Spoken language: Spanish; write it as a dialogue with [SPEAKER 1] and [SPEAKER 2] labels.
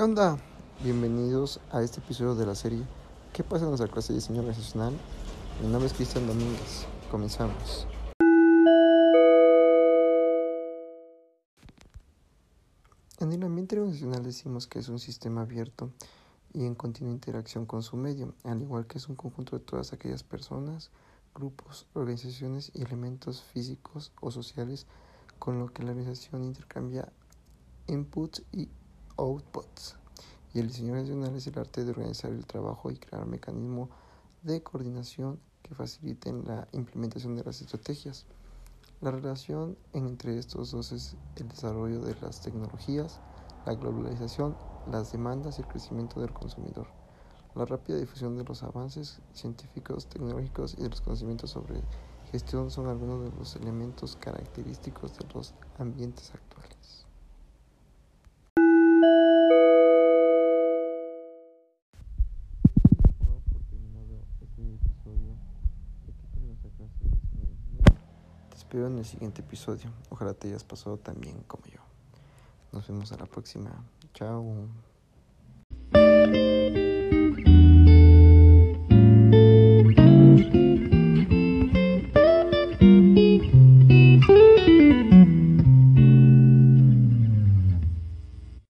[SPEAKER 1] ¿Qué onda? Bienvenidos a este episodio de la serie ¿Qué pasa en nuestra clase de diseño organizacional? Mi nombre es Cristian Domínguez. Comenzamos. En el ambiente organizacional decimos que es un sistema abierto y en continua interacción con su medio, al igual que es un conjunto de todas aquellas personas, grupos, organizaciones y elementos físicos o sociales con lo que la organización intercambia inputs y outputs. Y el diseño organizacional es el arte de organizar el trabajo y crear mecanismos de coordinación que faciliten la implementación de las estrategias. La relación entre estos dos es el desarrollo de las tecnologías, la globalización, las demandas y el crecimiento del consumidor. La rápida difusión de los avances científicos, tecnológicos y de los conocimientos sobre gestión son algunos de los elementos característicos de los ambientes actuales. Te espero en el siguiente episodio. Ojalá te hayas pasado tan bien como yo. Nos vemos a la próxima. Chao.